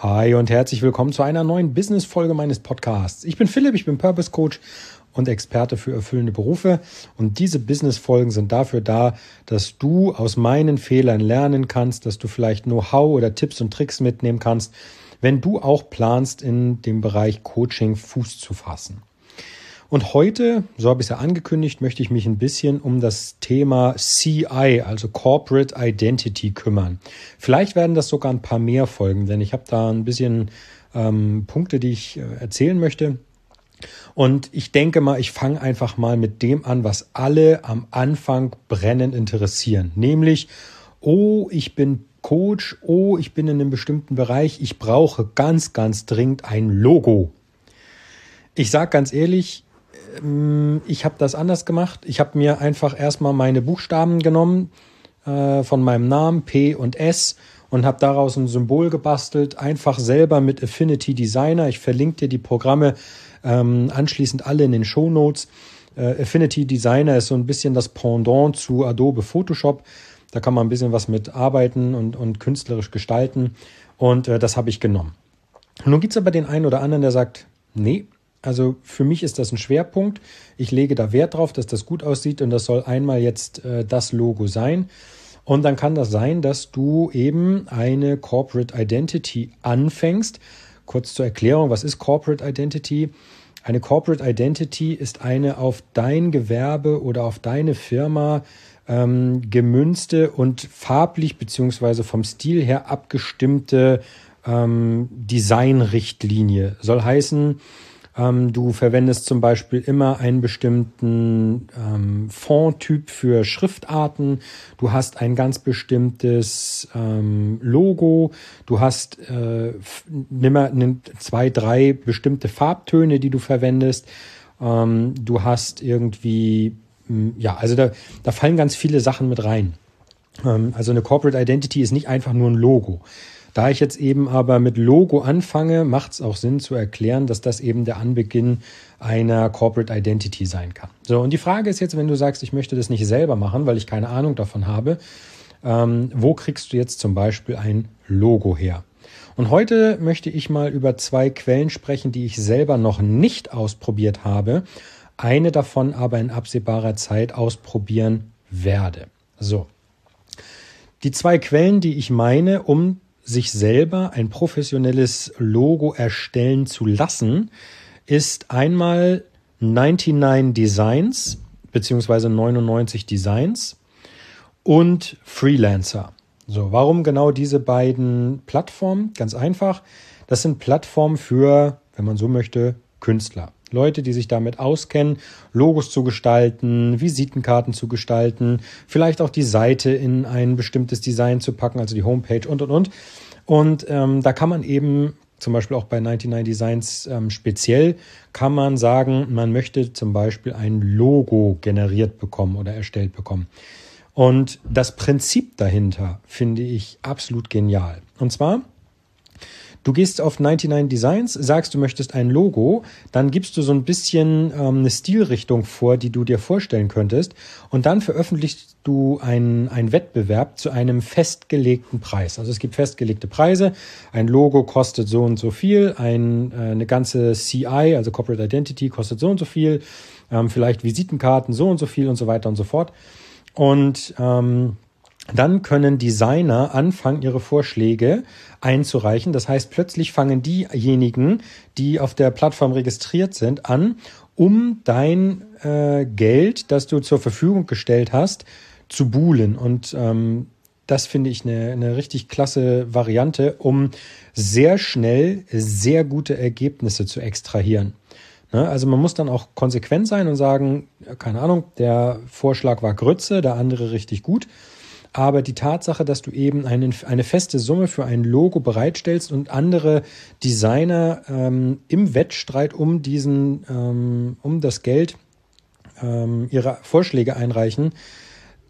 Hi und herzlich willkommen zu einer neuen Business-Folge meines Podcasts. Ich bin Philipp, ich bin Purpose Coach und Experte für erfüllende Berufe. Und diese Business-Folgen sind dafür da, dass du aus meinen Fehlern lernen kannst, dass du vielleicht Know-how oder Tipps und Tricks mitnehmen kannst, wenn du auch planst, in dem Bereich Coaching Fuß zu fassen. Und heute, so habe ich es ja angekündigt, möchte ich mich ein bisschen um das Thema CI, also Corporate Identity, kümmern. Vielleicht werden das sogar ein paar mehr Folgen, denn ich habe da ein bisschen ähm, Punkte, die ich äh, erzählen möchte. Und ich denke mal, ich fange einfach mal mit dem an, was alle am Anfang brennend interessieren. Nämlich, oh, ich bin Coach, oh, ich bin in einem bestimmten Bereich, ich brauche ganz, ganz dringend ein Logo. Ich sage ganz ehrlich, ich habe das anders gemacht. Ich habe mir einfach erstmal meine Buchstaben genommen äh, von meinem Namen P und S und habe daraus ein Symbol gebastelt, einfach selber mit Affinity Designer. Ich verlinke dir die Programme ähm, anschließend alle in den Show Notes. Äh, Affinity Designer ist so ein bisschen das Pendant zu Adobe Photoshop. Da kann man ein bisschen was mit arbeiten und, und künstlerisch gestalten. Und äh, das habe ich genommen. Nun gibt es aber den einen oder anderen, der sagt, nee, also für mich ist das ein Schwerpunkt. Ich lege da Wert drauf, dass das gut aussieht und das soll einmal jetzt äh, das Logo sein. Und dann kann das sein, dass du eben eine Corporate Identity anfängst. Kurz zur Erklärung, was ist Corporate Identity? Eine Corporate Identity ist eine auf dein Gewerbe oder auf deine Firma ähm, gemünzte und farblich beziehungsweise vom Stil her abgestimmte ähm, Designrichtlinie. Soll heißen, ähm, du verwendest zum Beispiel immer einen bestimmten ähm, Fonttyp für Schriftarten. Du hast ein ganz bestimmtes ähm, Logo. Du hast äh, nimmer nimm zwei, drei bestimmte Farbtöne, die du verwendest. Ähm, du hast irgendwie, hm, ja, also da, da fallen ganz viele Sachen mit rein. Ähm, also eine Corporate Identity ist nicht einfach nur ein Logo. Da ich jetzt eben aber mit Logo anfange, macht es auch Sinn zu erklären, dass das eben der Anbeginn einer Corporate Identity sein kann. So, und die Frage ist jetzt, wenn du sagst, ich möchte das nicht selber machen, weil ich keine Ahnung davon habe, ähm, wo kriegst du jetzt zum Beispiel ein Logo her? Und heute möchte ich mal über zwei Quellen sprechen, die ich selber noch nicht ausprobiert habe, eine davon aber in absehbarer Zeit ausprobieren werde. So. Die zwei Quellen, die ich meine, um sich selber ein professionelles Logo erstellen zu lassen, ist einmal 99 Designs beziehungsweise 99 Designs und Freelancer. So, warum genau diese beiden Plattformen? Ganz einfach. Das sind Plattformen für, wenn man so möchte, Künstler. Leute, die sich damit auskennen, Logos zu gestalten, Visitenkarten zu gestalten, vielleicht auch die Seite in ein bestimmtes Design zu packen, also die Homepage und und und. Und ähm, da kann man eben zum Beispiel auch bei 99 Designs ähm, speziell, kann man sagen, man möchte zum Beispiel ein Logo generiert bekommen oder erstellt bekommen. Und das Prinzip dahinter finde ich absolut genial. Und zwar Du gehst auf 99 Designs, sagst, du möchtest ein Logo, dann gibst du so ein bisschen ähm, eine Stilrichtung vor, die du dir vorstellen könntest. Und dann veröffentlichst du einen, einen Wettbewerb zu einem festgelegten Preis. Also es gibt festgelegte Preise. Ein Logo kostet so und so viel, ein, äh, eine ganze CI, also Corporate Identity, kostet so und so viel, ähm, vielleicht Visitenkarten so und so viel und so weiter und so fort. Und ähm, dann können Designer anfangen, ihre Vorschläge einzureichen. Das heißt, plötzlich fangen diejenigen, die auf der Plattform registriert sind, an, um dein äh, Geld, das du zur Verfügung gestellt hast, zu buhlen. Und ähm, das finde ich eine, eine richtig klasse Variante, um sehr schnell sehr gute Ergebnisse zu extrahieren. Ne? Also man muss dann auch konsequent sein und sagen, keine Ahnung, der Vorschlag war Grütze, der andere richtig gut. Aber die Tatsache, dass du eben eine, eine feste Summe für ein Logo bereitstellst und andere Designer ähm, im Wettstreit um diesen, ähm, um das Geld ähm, ihre Vorschläge einreichen,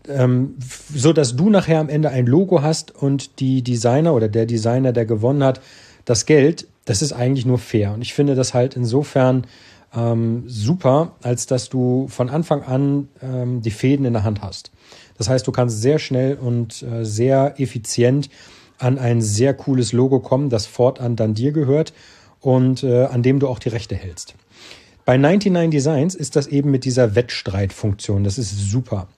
ähm, so dass du nachher am Ende ein Logo hast und die Designer oder der Designer, der gewonnen hat, das Geld, das ist eigentlich nur fair. Und ich finde das halt insofern ähm, super, als dass du von Anfang an ähm, die Fäden in der Hand hast. Das heißt, du kannst sehr schnell und äh, sehr effizient an ein sehr cooles Logo kommen, das fortan dann dir gehört und äh, an dem du auch die Rechte hältst. Bei 99 Designs ist das eben mit dieser Wettstreitfunktion. Das ist super.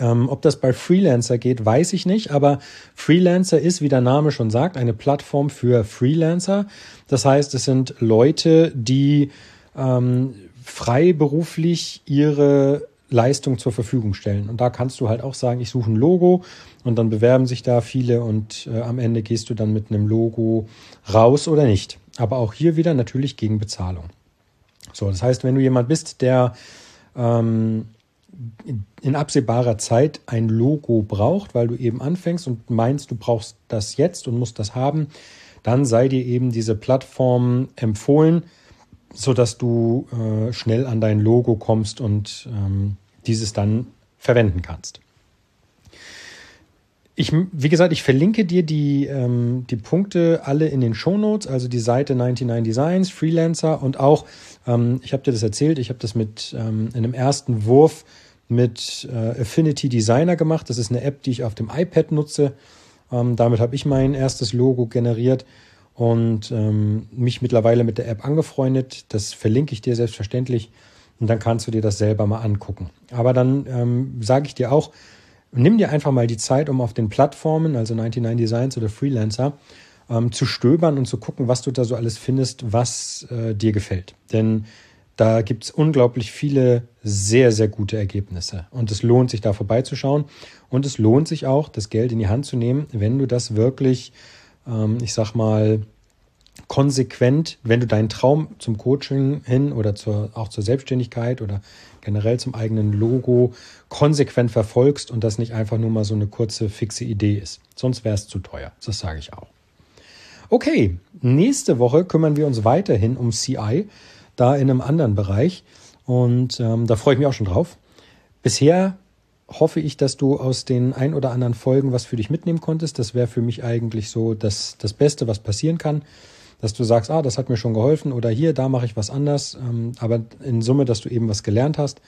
Ähm, ob das bei Freelancer geht, weiß ich nicht, aber Freelancer ist, wie der Name schon sagt, eine Plattform für Freelancer. Das heißt, es sind Leute, die ähm, freiberuflich ihre Leistung zur Verfügung stellen. Und da kannst du halt auch sagen, ich suche ein Logo und dann bewerben sich da viele und äh, am Ende gehst du dann mit einem Logo raus oder nicht. Aber auch hier wieder natürlich gegen Bezahlung. So, das heißt, wenn du jemand bist, der ähm, in absehbarer Zeit ein Logo braucht, weil du eben anfängst und meinst, du brauchst das jetzt und musst das haben, dann sei dir eben diese Plattform empfohlen, so dass du äh, schnell an dein Logo kommst und ähm, dieses dann verwenden kannst. Ich, wie gesagt, ich verlinke dir die, ähm, die Punkte alle in den Show Notes, also die Seite 99 Designs, Freelancer und auch, ähm, ich habe dir das erzählt, ich habe das mit ähm, in einem ersten Wurf mit äh, Affinity Designer gemacht. Das ist eine App, die ich auf dem iPad nutze. Ähm, damit habe ich mein erstes Logo generiert und ähm, mich mittlerweile mit der App angefreundet. Das verlinke ich dir selbstverständlich und dann kannst du dir das selber mal angucken. Aber dann ähm, sage ich dir auch, nimm dir einfach mal die Zeit, um auf den Plattformen, also 99 Designs oder Freelancer, ähm, zu stöbern und zu gucken, was du da so alles findest, was äh, dir gefällt. Denn da gibt es unglaublich viele sehr, sehr gute Ergebnisse. Und es lohnt sich da vorbeizuschauen. Und es lohnt sich auch, das Geld in die Hand zu nehmen, wenn du das wirklich, ähm, ich sag mal, konsequent, wenn du deinen Traum zum Coaching hin oder zur, auch zur Selbstständigkeit oder generell zum eigenen Logo konsequent verfolgst und das nicht einfach nur mal so eine kurze, fixe Idee ist. Sonst wäre es zu teuer. Das sage ich auch. Okay, nächste Woche kümmern wir uns weiterhin um CI, da in einem anderen Bereich. Und ähm, da freue ich mich auch schon drauf. Bisher hoffe ich, dass du aus den ein oder anderen Folgen was für dich mitnehmen konntest. Das wäre für mich eigentlich so das, das Beste, was passieren kann dass du sagst, ah, das hat mir schon geholfen oder hier, da mache ich was anders, ähm, aber in Summe, dass du eben was gelernt hast.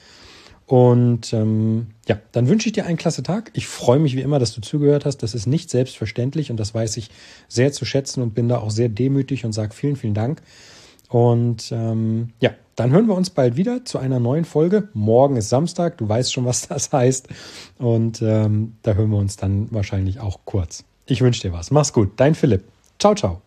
Und ähm, ja, dann wünsche ich dir einen klasse Tag. Ich freue mich wie immer, dass du zugehört hast. Das ist nicht selbstverständlich und das weiß ich sehr zu schätzen und bin da auch sehr demütig und sage vielen, vielen Dank. Und ähm, ja, dann hören wir uns bald wieder zu einer neuen Folge. Morgen ist Samstag, du weißt schon, was das heißt. Und ähm, da hören wir uns dann wahrscheinlich auch kurz. Ich wünsche dir was. Mach's gut, dein Philipp. Ciao, ciao.